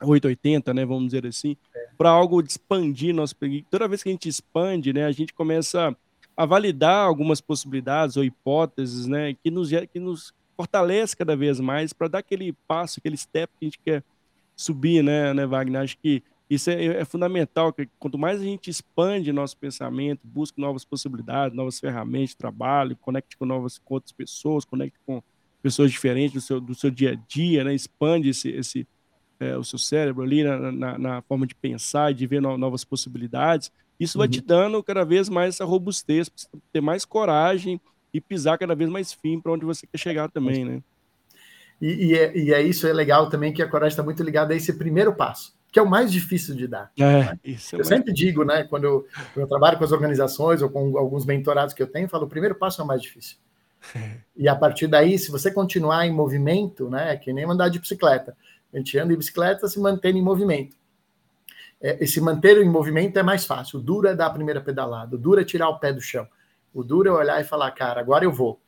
880, né, vamos dizer assim, é. para algo de expandir nosso... Toda vez que a gente expande, né, a gente começa a validar algumas possibilidades ou hipóteses, né, que nos, que nos fortalece cada vez mais para dar aquele passo, aquele step que a gente quer subir, né, né Wagner? Acho que isso é, é, fundamental, que quanto mais a gente expande nosso pensamento, busca novas possibilidades, novas ferramentas de trabalho, conecte com novas com outras pessoas, conecte com pessoas diferentes do seu, do seu dia a dia, né? expande esse, esse é, o seu cérebro ali na, na, na, forma de pensar e de ver no, novas possibilidades. Isso vai te uhum. dando cada vez mais essa robustez, ter mais coragem e pisar cada vez mais firme para onde você quer chegar também, né? E, e, é, e, é, isso, é legal também que a coragem está muito ligada a esse primeiro passo, que é o mais difícil de dar. É, né? é eu mais... sempre digo, né, quando eu, quando eu, trabalho com as organizações ou com alguns mentorados que eu tenho, eu falo, o primeiro passo é o mais difícil. *laughs* e a partir daí, se você continuar em movimento, né, que nem andar de bicicleta, a gente anda em bicicleta se mantém em movimento é, se manter em movimento é mais fácil. O duro é dar a primeira pedalada, o duro é tirar o pé do chão. O duro é olhar e falar, cara, agora eu vou.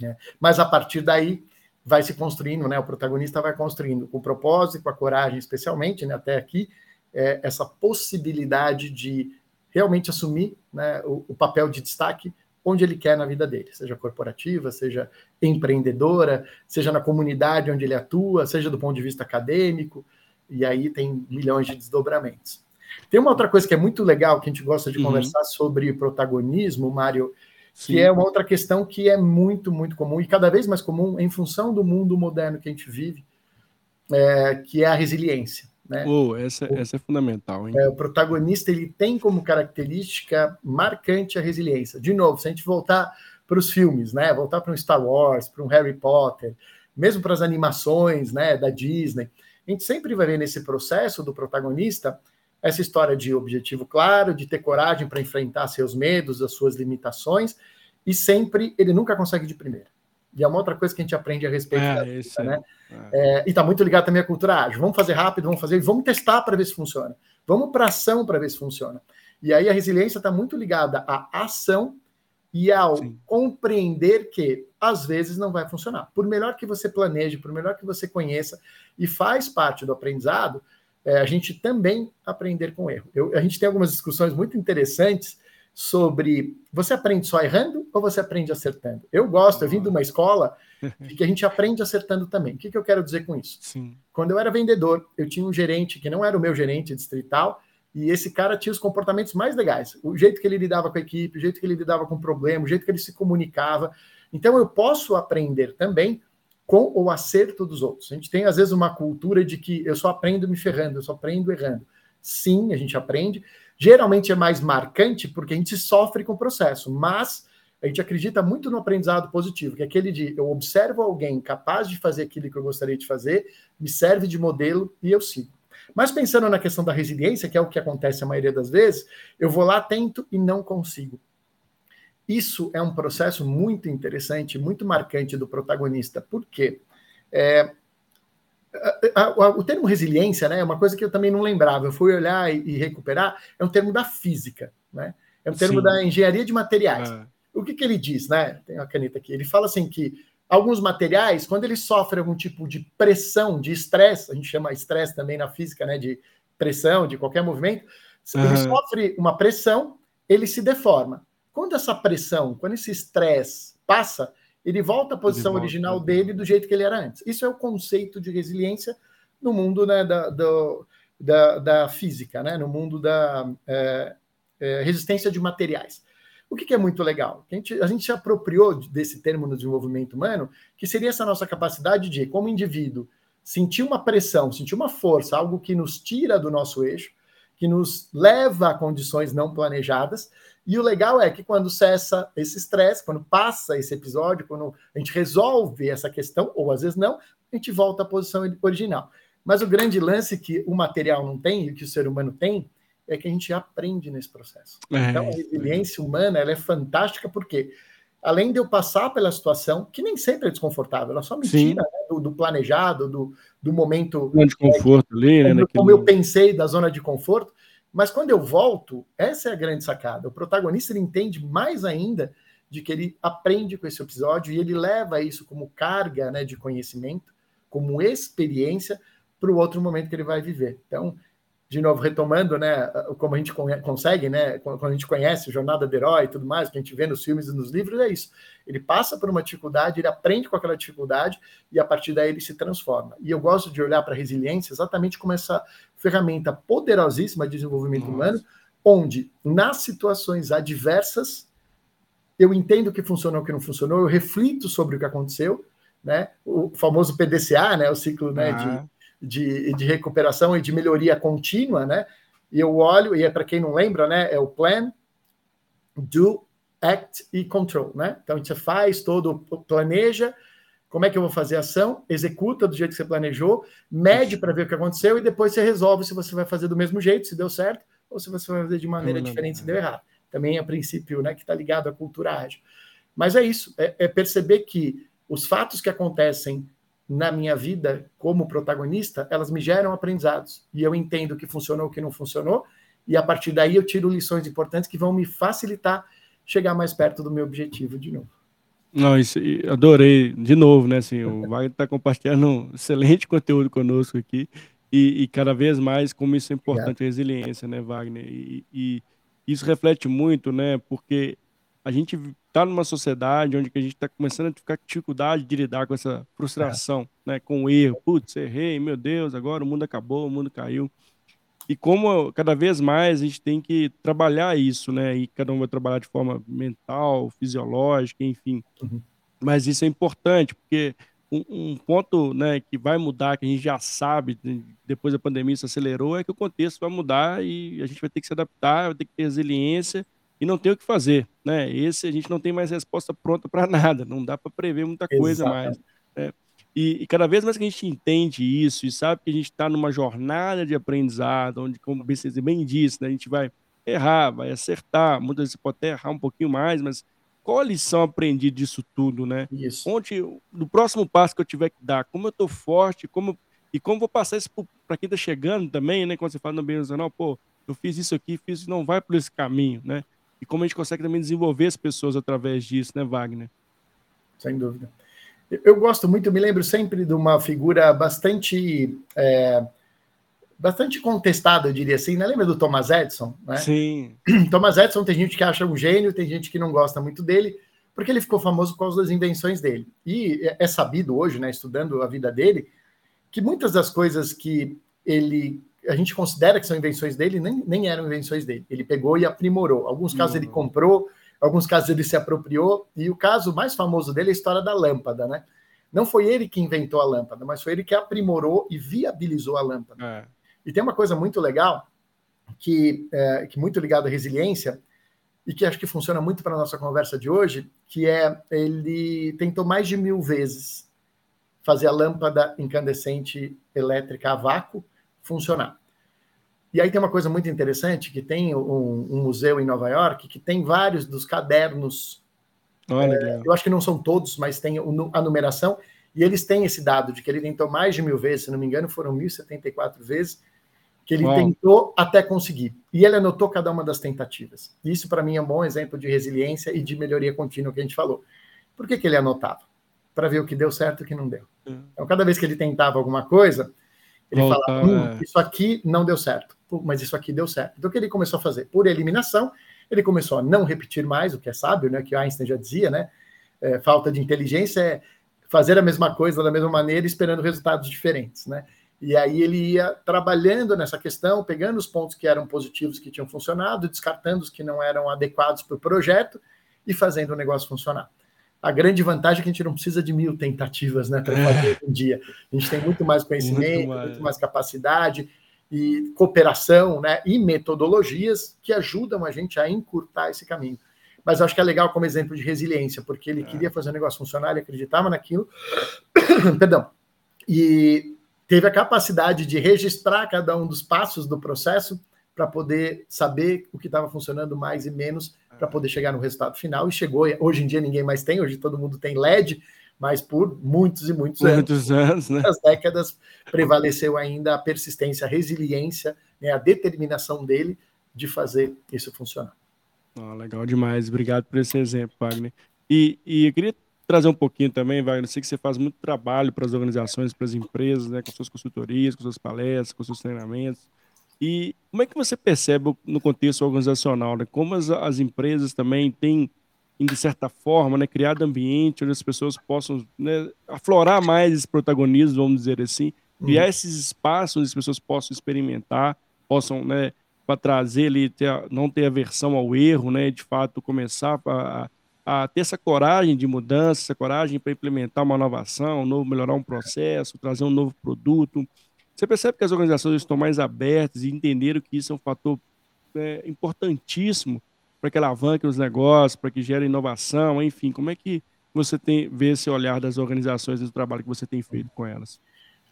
Né? Mas a partir daí vai se construindo, né? O protagonista vai construindo com o propósito, com a coragem, especialmente, né? Até aqui, é, essa possibilidade de realmente assumir né, o, o papel de destaque onde ele quer na vida dele, seja corporativa, seja empreendedora, seja na comunidade onde ele atua, seja do ponto de vista acadêmico, e aí tem milhões de desdobramentos. Tem uma outra coisa que é muito legal que a gente gosta de uhum. conversar sobre protagonismo, Mário, Sim. que é uma outra questão que é muito, muito comum e cada vez mais comum em função do mundo moderno que a gente vive, é, que é a resiliência. Né? Oh, essa, o, essa é fundamental. Hein? É, o protagonista ele tem como característica marcante a resiliência. De novo, se a gente voltar para os filmes, né? voltar para um Star Wars, para um Harry Potter, mesmo para as animações né, da Disney, a gente sempre vai ver nesse processo do protagonista essa história de objetivo claro, de ter coragem para enfrentar seus medos, as suas limitações, e sempre ele nunca consegue de primeira. E é uma outra coisa que a gente aprende a respeito é, da vida, né? É. É, e está muito ligado também à cultura ágil. Vamos fazer rápido, vamos fazer, vamos testar para ver se funciona. Vamos para ação para ver se funciona. E aí a resiliência está muito ligada à ação e ao Sim. compreender que às vezes não vai funcionar. Por melhor que você planeje, por melhor que você conheça, e faz parte do aprendizado, é, a gente também aprender com erro. Eu, a gente tem algumas discussões muito interessantes sobre você aprende só errando ou você aprende acertando. Eu gosto, eu vim de uma escola *laughs* que a gente aprende acertando também. O que, que eu quero dizer com isso? Sim. Quando eu era vendedor, eu tinha um gerente que não era o meu gerente distrital, e esse cara tinha os comportamentos mais legais. O jeito que ele lidava com a equipe, o jeito que ele lidava com o problema, o jeito que ele se comunicava. Então eu posso aprender também com o acerto dos outros. A gente tem às vezes uma cultura de que eu só aprendo me ferrando, eu só aprendo errando. Sim, a gente aprende. Geralmente é mais marcante porque a gente sofre com o processo, mas a gente acredita muito no aprendizado positivo, que é aquele de eu observo alguém capaz de fazer aquilo que eu gostaria de fazer, me serve de modelo e eu sigo. Mas pensando na questão da resiliência, que é o que acontece a maioria das vezes, eu vou lá, tento e não consigo. Isso é um processo muito interessante, muito marcante do protagonista, porque é, a, a, o termo resiliência né, é uma coisa que eu também não lembrava. Eu fui olhar e, e recuperar, é um termo da física, né? é um termo Sim. da engenharia de materiais. Ah. O que, que ele diz? Né? Tem uma caneta aqui. Ele fala assim que alguns materiais, quando eles sofrem algum tipo de pressão, de estresse, a gente chama estresse também na física, né, de pressão, de qualquer movimento, uhum. ele sofre uma pressão, ele se deforma. Quando essa pressão, quando esse estresse passa, ele volta à posição volta. original dele do jeito que ele era antes. Isso é o conceito de resiliência no mundo né, da, do, da, da, física, né, no mundo da é, é, resistência de materiais. O que, que é muito legal? A gente, a gente se apropriou desse termo no desenvolvimento humano, que seria essa nossa capacidade de, como indivíduo, sentir uma pressão, sentir uma força, algo que nos tira do nosso eixo, que nos leva a condições não planejadas. E o legal é que quando cessa esse estresse, quando passa esse episódio, quando a gente resolve essa questão, ou às vezes não, a gente volta à posição original. Mas o grande lance que o material não tem e que o ser humano tem é que a gente aprende nesse processo. É, então, a resiliência humana ela é fantástica porque, além de eu passar pela situação, que nem sempre é desconfortável, ela só me Sim. tira né, do, do, planejado, do, do momento. Zona de conforto é, ali, né? Como, como eu pensei da zona de conforto. Mas quando eu volto, essa é a grande sacada. O protagonista ele entende mais ainda de que ele aprende com esse episódio e ele leva isso como carga né, de conhecimento, como experiência para o outro momento que ele vai viver. Então, de novo, retomando, né, como a gente consegue, né, quando a gente conhece Jornada do Herói e tudo mais, que a gente vê nos filmes e nos livros, é isso. Ele passa por uma dificuldade, ele aprende com aquela dificuldade e a partir daí ele se transforma. E eu gosto de olhar para a resiliência exatamente como essa ferramenta poderosíssima de desenvolvimento Nossa. humano, onde nas situações adversas eu entendo o que funcionou o que não funcionou, eu reflito sobre o que aconteceu, né, o famoso PDCA, né, o ciclo né, de de, de recuperação e de melhoria contínua, né? E eu olho, e é para quem não lembra, né? É o plan, do, act e control, né? Então a gente faz todo, planeja, como é que eu vou fazer a ação, executa do jeito que você planejou, mede para ver o que aconteceu e depois você resolve se você vai fazer do mesmo jeito, se deu certo, ou se você vai fazer de maneira diferente, se deu errado. Também é princípio né, que está ligado à cultura ágil. Mas é isso, é, é perceber que os fatos que acontecem na minha vida como protagonista, elas me geram aprendizados. E eu entendo o que funcionou, o que não funcionou, e a partir daí eu tiro lições importantes que vão me facilitar chegar mais perto do meu objetivo de novo. Não, isso, adorei de novo, né? Assim, o Wagner está compartilhando um excelente conteúdo conosco aqui e, e, cada vez mais como isso é importante a resiliência, né, Wagner? E, e, isso reflete muito, né? Porque a gente está numa sociedade onde a gente está começando a ficar com dificuldade de lidar com essa frustração, é. né, com o erro. Putz, errei, meu Deus, agora o mundo acabou, o mundo caiu. E como cada vez mais a gente tem que trabalhar isso, né? E cada um vai trabalhar de forma mental, fisiológica, enfim. Uhum. Mas isso é importante, porque um, um, ponto né, que vai mudar, que a gente já sabe, depois da pandemia isso acelerou, é que o contexto vai mudar e a gente vai ter que se adaptar, vai ter que ter resiliência e não tem o que fazer, né? Esse a gente não tem mais resposta pronta para *laughs* nada, não dá para prever muita coisa Exato. mais. Né? E, e, cada vez mais que a gente entende isso e sabe que a gente está numa jornada de aprendizado, onde, como você bem disse, né, a gente vai errar, vai acertar, muitas vezes pode até errar um pouquinho mais, mas qual a lição aprendida disso tudo, né? Isso. Onde, no próximo passo que eu tiver que dar, como eu estou forte, como e como vou passar isso para quem está chegando também, né? Quando você fala no ambiente nacional, pô, eu fiz isso aqui, fiz isso, não vai por esse caminho, né? e como a gente consegue também desenvolver as pessoas através disso, né, Wagner? Sem dúvida. Eu gosto muito, me lembro sempre de uma figura bastante é, bastante contestada, eu diria assim, né? Lembra do Thomas Edison? Né? Sim. *clears throat* Thomas Edison tem gente que acha um gênio, tem gente que não gosta muito dele, porque ele ficou famoso por causa das invenções dele. E é, é sabido hoje, né, estudando a vida dele, que muitas das coisas que ele a gente considera que são invenções dele, nem, nem eram invenções dele. Ele pegou e aprimorou. Alguns casos uhum. ele comprou, alguns casos ele se apropriou, e o caso mais famoso dele é a história da lâmpada, né? Não foi ele que inventou a lâmpada, mas foi ele que aprimorou e viabilizou a lâmpada. É. E tem uma coisa muito legal, que é que muito ligado à resiliência, e que acho que funciona muito para a nossa conversa de hoje, que é ele tentou mais de mil vezes fazer a lâmpada incandescente elétrica a vácuo funcionar. E aí tem uma coisa muito interessante, que tem um, um museu em Nova York que tem vários dos cadernos. Olha, é, eu acho que não são todos, mas tem a numeração, e eles têm esse dado de que ele tentou mais de mil vezes, se não me engano, foram 1.074 vezes, que ele Uau. tentou até conseguir. E ele anotou cada uma das tentativas. Isso, para mim, é um bom exemplo de resiliência e de melhoria contínua que a gente falou. Por que, que ele anotava? para ver o que deu certo e o que não deu. É. Então, cada vez que ele tentava alguma coisa, ele Volta, falava: hum, é. Isso aqui não deu certo, mas isso aqui deu certo. Então, o que ele começou a fazer? Por eliminação, ele começou a não repetir mais, o que é sábio, né? Que Einstein já dizia, né? É, falta de inteligência é fazer a mesma coisa da mesma maneira, esperando resultados diferentes, né? E aí ele ia trabalhando nessa questão, pegando os pontos que eram positivos, que tinham funcionado, descartando os que não eram adequados para o projeto e fazendo o negócio funcionar. A grande vantagem é que a gente não precisa de mil tentativas né, para fazer é. um dia. A gente tem muito mais conhecimento, muito mais, muito mais capacidade e cooperação né, e metodologias que ajudam a gente a encurtar esse caminho. Mas acho que é legal como exemplo de resiliência, porque ele é. queria fazer o negócio funcionar, ele acreditava naquilo. *coughs* Perdão. E teve a capacidade de registrar cada um dos passos do processo para poder saber o que estava funcionando mais e menos para poder chegar no resultado final e chegou. Hoje em dia ninguém mais tem, hoje todo mundo tem LED, mas por muitos e muitos, muitos anos, anos né? as décadas prevaleceu ainda a persistência, a resiliência, né, a determinação dele de fazer isso funcionar. Oh, legal demais, obrigado por esse exemplo, Wagner. E, e eu queria trazer um pouquinho também, Wagner, eu sei que você faz muito trabalho para as organizações, para as empresas, né, com suas consultorias, com suas palestras, com seus treinamentos. E como é que você percebe no contexto organizacional, né, como as, as empresas também têm, de certa forma, né, criado ambiente onde as pessoas possam né, aflorar mais esse protagonismo, vamos dizer assim, criar uhum. esses espaços onde as pessoas possam experimentar, possam, né, para trazer ali, ter, não ter aversão ao erro, né, de fato começar a, a ter essa coragem de mudança, essa coragem para implementar uma inovação, um novo, melhorar um processo, trazer um novo produto. Você percebe que as organizações estão mais abertas e entenderam que isso é um fator é, importantíssimo para que alavanque os negócios, para que gere inovação, enfim. Como é que você tem vê esse olhar das organizações e do trabalho que você tem feito com elas?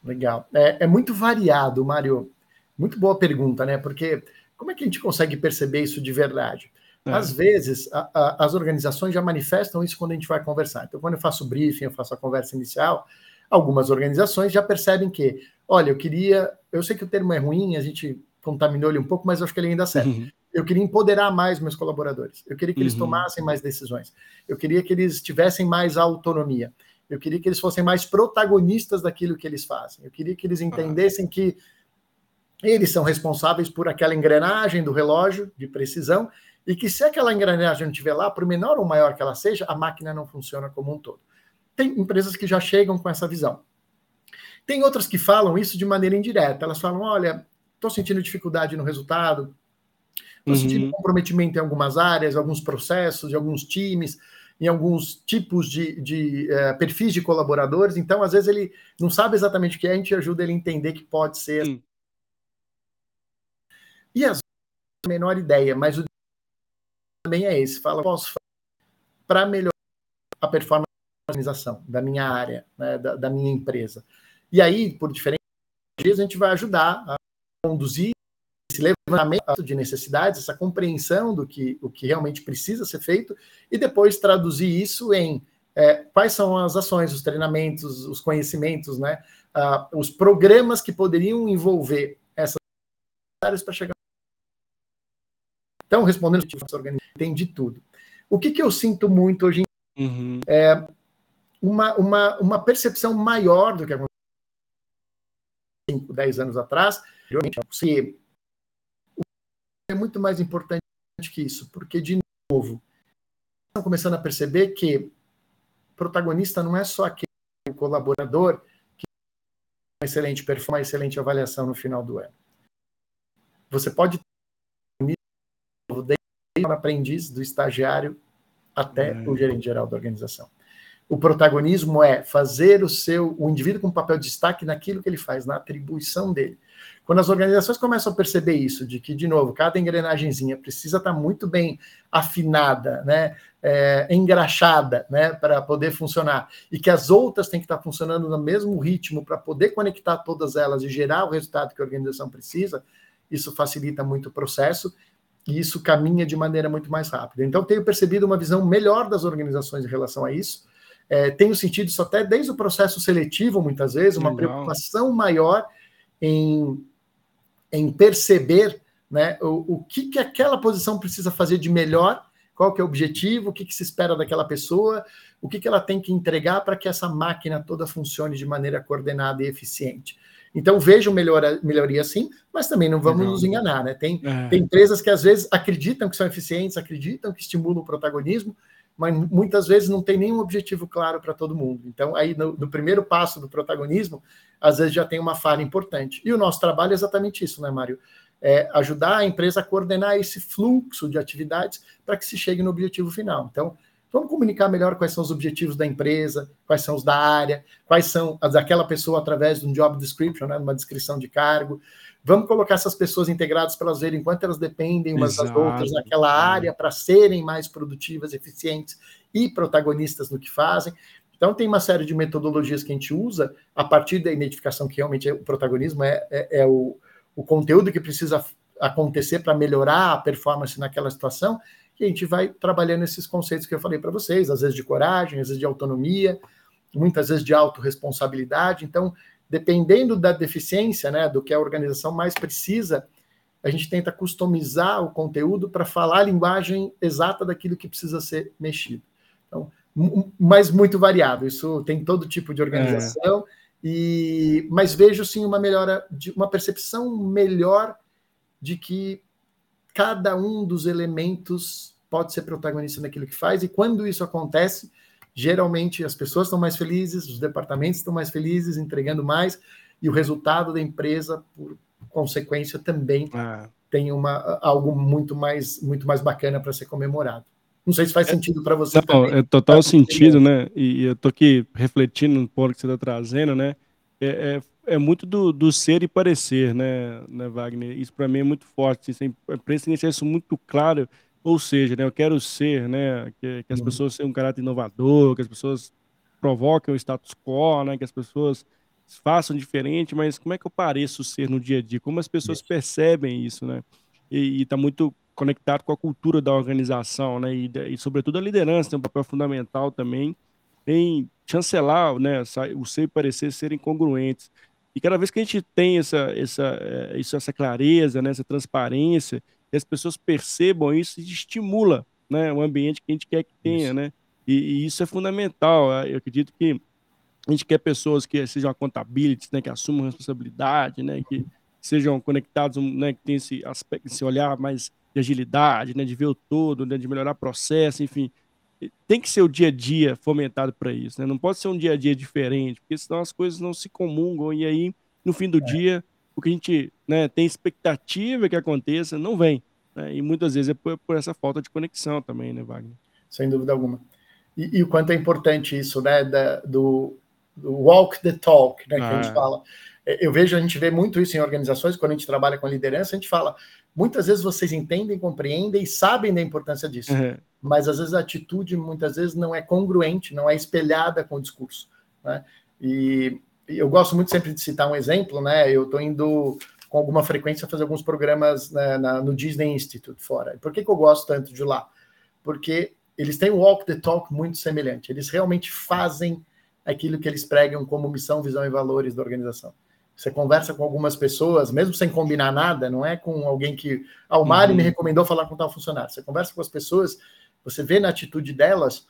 Legal. É, é muito variado, Mário. Muito boa pergunta, né? Porque como é que a gente consegue perceber isso de verdade? É. Às vezes, a, a, as organizações já manifestam isso quando a gente vai conversar. Então, quando eu faço o briefing, eu faço a conversa inicial, algumas organizações já percebem que, olha, eu queria, eu sei que o termo é ruim, a gente contaminou ele um pouco, mas acho que ele ainda serve. Uhum. Eu queria empoderar mais meus colaboradores. Eu queria que eles uhum. tomassem mais decisões. Eu queria que eles tivessem mais autonomia. Eu queria que eles fossem mais protagonistas daquilo que eles fazem. Eu queria que eles entendessem que eles são responsáveis por aquela engrenagem do relógio de precisão e que se aquela engrenagem não estiver lá, por menor ou maior que ela seja, a máquina não funciona como um todo. Tem empresas que já chegam com essa visão. Tem outras que falam isso de maneira indireta. Elas falam: olha, estou sentindo dificuldade no resultado, estou uhum. sentindo comprometimento em algumas áreas, alguns processos, de alguns times, em alguns tipos de, de uh, perfis de colaboradores. Então, às vezes, ele não sabe exatamente o que é, a gente ajuda ele a entender que pode ser. Uhum. E às vezes, a menor ideia, mas o também é esse. Fala, posso para melhorar a performance da organização, da minha área, né, da, da, minha empresa. E aí, por diferentes dias, a gente vai ajudar a conduzir esse levantamento de necessidades, essa compreensão do que, o que realmente precisa ser feito, e depois traduzir isso em é, quais são as ações, os treinamentos, os conhecimentos, né, uh, os programas que poderiam envolver essas áreas para chegar então, respondendo tem de tudo. O que, que eu sinto muito hoje em uhum. é uma, uma, uma percepção maior do que aconteceu 5, 10 anos atrás, se é muito mais importante que isso, porque, de novo, estão começando a perceber que protagonista não é só aquele colaborador que tem uma excelente performance, uma excelente avaliação no final do ano. Você pode desde o aprendiz, do estagiário até é. o gerente geral da organização. O protagonismo é fazer o seu, o indivíduo com papel de destaque naquilo que ele faz, na atribuição dele. Quando as organizações começam a perceber isso, de que, de novo, cada engrenagemzinha precisa estar muito bem afinada, né, é, engraxada, né, para poder funcionar, e que as outras têm que estar funcionando no mesmo ritmo para poder conectar todas elas e gerar o resultado que a organização precisa, isso facilita muito o processo e isso caminha de maneira muito mais rápida. Então, tenho percebido uma visão melhor das organizações em relação a isso. É, tenho sentido isso até desde o processo seletivo, muitas vezes, uma Legal. preocupação maior em, em perceber né, o, o que, que aquela posição precisa fazer de melhor qual que é o objetivo, o que, que se espera daquela pessoa, o que, que ela tem que entregar para que essa máquina toda funcione de maneira coordenada e eficiente. Então, vejo melhora, melhoria sim, mas também não vamos nos enganar, né? Tem, é. tem empresas que às vezes acreditam que são eficientes, acreditam que estimulam o protagonismo, mas muitas vezes não tem nenhum objetivo claro para todo mundo. Então, aí no, no, primeiro passo do protagonismo, às vezes já tem uma falha importante. E o nosso trabalho é exatamente isso, né, Mário? É ajudar a empresa a coordenar esse fluxo de atividades para que se chegue no objetivo final. Então, Vamos comunicar melhor quais são os objetivos da empresa, quais são os da área, quais são as daquela pessoa através de um job description, né, uma descrição de cargo. Vamos colocar essas pessoas integradas para elas verem quanto elas dependem umas Exato. das outras naquela área para serem mais produtivas, eficientes e protagonistas no que fazem. Então, tem uma série de metodologias que a gente usa a partir da identificação que realmente é o protagonismo é, é, é o, o conteúdo que precisa acontecer para melhorar a performance naquela situação que a gente vai trabalhando esses conceitos que eu falei para vocês, às vezes de coragem, às vezes de autonomia, muitas vezes de autorresponsabilidade. Então, dependendo da deficiência, né, do que a organização mais precisa, a gente tenta customizar o conteúdo para falar a linguagem exata daquilo que precisa ser mexido. Então, mas muito variável. Isso tem todo tipo de organização. É. E, mas vejo sim uma melhora, de uma percepção melhor de que cada um dos elementos pode ser protagonista naquilo que faz, e quando isso acontece, geralmente as pessoas estão mais felizes, os departamentos estão mais felizes, entregando mais, e o resultado da empresa, por consequência, também é. tem uma, algo muito mais, muito mais bacana para ser comemorado. Não sei se faz é, sentido para você. Não, também. é total sentido, né? E eu tô aqui refletindo no ponto que você está trazendo, né? É, é é muito do, do ser e parecer, né, né Wagner? Isso para mim é muito forte. Assim, a imprensa tem isso muito claro. Ou seja, né, eu quero ser, né, que, que as uhum. pessoas tenham um caráter inovador, que as pessoas provoquem o status quo, né, que as pessoas façam diferente, mas como é que eu pareço ser no dia a dia? Como as pessoas isso. percebem isso, né? E está muito conectado com a cultura da organização, né? E, e, sobretudo a liderança tem um papel fundamental também em chancelar, né, o ser e parecer serem congruentes. E cada vez que a gente tem essa, essa, eh, essa clareza, né, essa transparência, e as pessoas percebam isso, estimula né, o ambiente que a gente quer que tenha, isso. né? E, e, isso é fundamental. Ah, eu acredito que a gente quer pessoas que sejam accountability, né, que assumam responsabilidade, né, que sejam conectados, né, que tenham esse aspecto, esse olhar mais de agilidade, né, de ver o todo, né, de melhorar processo, enfim tem que ser o dia a dia fomentado para isso, né? Não pode ser um dia a dia diferente, porque senão as coisas não se comungam e aí no fim do é. dia o que a gente né, tem expectativa que aconteça não vem, né? E muitas vezes é por, por, essa falta de conexão também, né, Wagner? Sem dúvida alguma. E, e o quanto é importante isso, né? Da, do, do, walk the talk, né? Que ah. a gente ah. fala. É, eu vejo, a gente vê muito isso em organizações, quando a gente trabalha com liderança, a gente fala, muitas vezes vocês entendem, compreendem e sabem da importância disso. Uhum mas às vezes a atitude muitas vezes não é congruente, não é espelhada com o discurso. Né? E, e eu gosto muito sempre de citar um exemplo, né? Eu estou indo com alguma frequência fazer alguns programas né, na, no Disney Institute fora. Por que, que eu gosto tanto de lá? Porque eles têm um walk the talk muito semelhante. Eles realmente fazem aquilo que eles pregam como missão, visão e valores da organização. Você conversa com algumas pessoas, mesmo sem combinar nada, não é com alguém que. Ah, o Mário uhum. me recomendou falar com tal funcionário. Você conversa com as pessoas você vê na atitude delas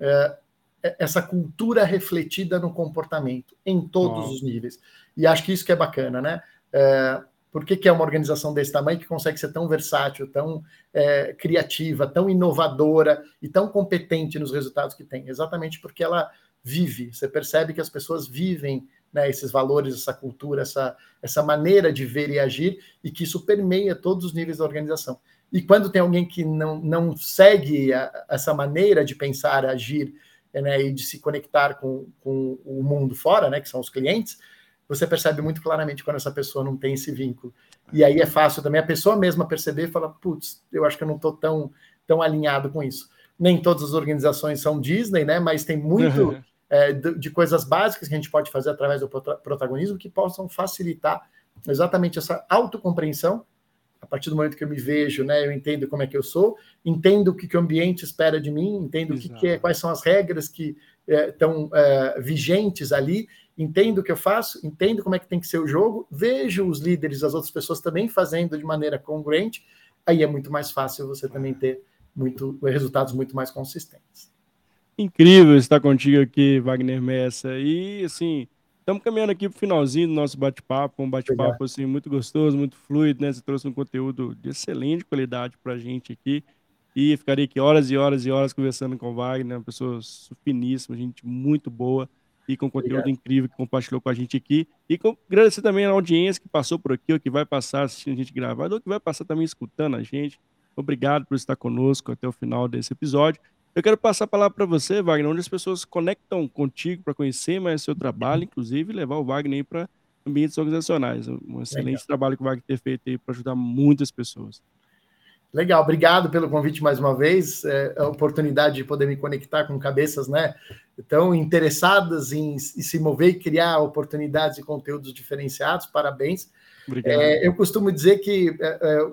é, é, essa cultura refletida no comportamento, em todos oh. os níveis. E acho que isso que é bacana, né? É, por que, que, é uma organização desse tamanho que consegue ser tão versátil, tão é, criativa, tão inovadora e tão competente nos resultados que tem? Exatamente porque ela vive. Você percebe que as pessoas vivem né, esses valores, essa cultura, essa, essa maneira de ver e agir, e que isso permeia todos os níveis da organização. E quando tem alguém que não, não segue a, essa maneira de pensar, agir né, e de se conectar com, com o mundo fora, né, que são os clientes, você percebe muito claramente quando essa pessoa não tem esse vínculo. E aí é fácil também a pessoa mesma perceber e falar: putz, eu acho que eu não estou tão, tão alinhado com isso. Nem todas as organizações são Disney, né? Mas tem muito uhum. é, de, de, coisas básicas que a gente pode fazer através do protagonismo que possam facilitar exatamente essa autocompreensão a partir do momento que eu me vejo, né, eu entendo como é que eu sou, entendo o que, que o ambiente espera de mim, entendo o que, que é, quais são as regras que estão é, é, vigentes ali, entendo o que eu faço, entendo como é que tem que ser o jogo, vejo os líderes, as outras pessoas também fazendo de maneira congruente, aí é muito mais fácil você também ter muito resultados muito mais consistentes. Incrível estar contigo aqui, Wagner Messa. E assim, estamos caminhando aqui para o finalzinho do nosso bate-papo, um bate-papo assim muito gostoso, muito fluido, né? Você trouxe um conteúdo de excelente qualidade para a gente aqui. E ficaria aqui horas e horas e horas conversando com o Wagner, uma pessoa finíssima, gente muito boa e com conteúdo Obrigado. incrível que compartilhou com a gente aqui. E com, agradecer também a audiência que passou por aqui, ou que vai passar assistindo a gente gravado, ou que vai passar também escutando a gente. Obrigado por estar conosco até o final desse episódio. Eu quero passar a palavra para você, Wagner, onde as pessoas conectam contigo para conhecer mais seu trabalho, inclusive levar o Wagner para ambientes organizacionais. Um excelente Legal. trabalho que o Wagner tem feito aí para ajudar muitas pessoas. Legal, obrigado pelo convite mais uma vez, é, a oportunidade de poder me conectar com cabeças né, tão interessadas em, em se mover e criar oportunidades e conteúdos diferenciados. Parabéns. É, eu costumo dizer que é, é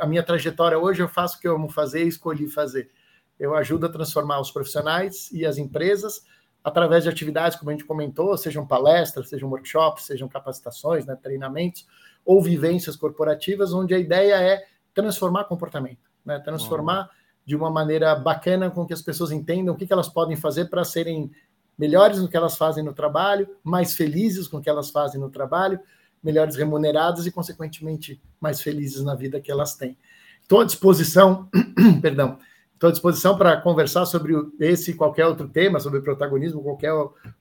a minha trajetória hoje eu faço o que eu amo fazer e escolhi fazer eu ajudo a transformar os profissionais e as empresas através de atividades, como a gente comentou, sejam palestras, sejam workshops, sejam capacitações, né, treinamentos ou vivências corporativas, onde a ideia é transformar comportamento, né, transformar uhum. de uma maneira bacana com que as pessoas entendam o que, que elas podem fazer para serem melhores no que elas fazem no trabalho, mais felizes com o que elas fazem no trabalho, melhores remuneradas e, consequentemente, mais felizes na vida que elas têm. Estou à disposição, *clears throat* perdão, Estou à disposição para conversar sobre esse e qualquer outro tema, sobre protagonismo, qualquer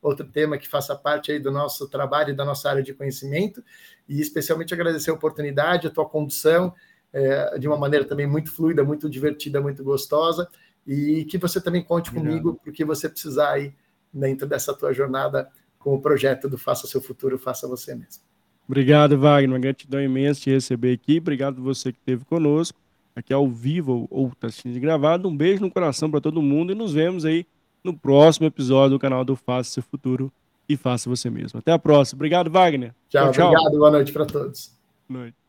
outro tema que faça parte aí do nosso trabalho e da nossa área de conhecimento. E especialmente agradecer a oportunidade, a tua condução, é, de uma maneira também muito fluida, muito divertida, muito gostosa. E que você também conte Obrigado. comigo para o que você precisar aí dentro dessa tua jornada com o projeto do Faça Seu Futuro, Faça Você Mesmo. Obrigado, Wagner. Uma gratidão imensa te receber aqui. Obrigado você que esteve conosco aqui ao vivo ou está assistindo gravado. Um beijo no coração para todo mundo e nos vemos aí no próximo episódio do canal do Faça Seu Futuro e Faça Você Mesmo. Até a próxima. Obrigado, Wagner. Tchau, tchau. obrigado. Boa noite para todos. Boa noite.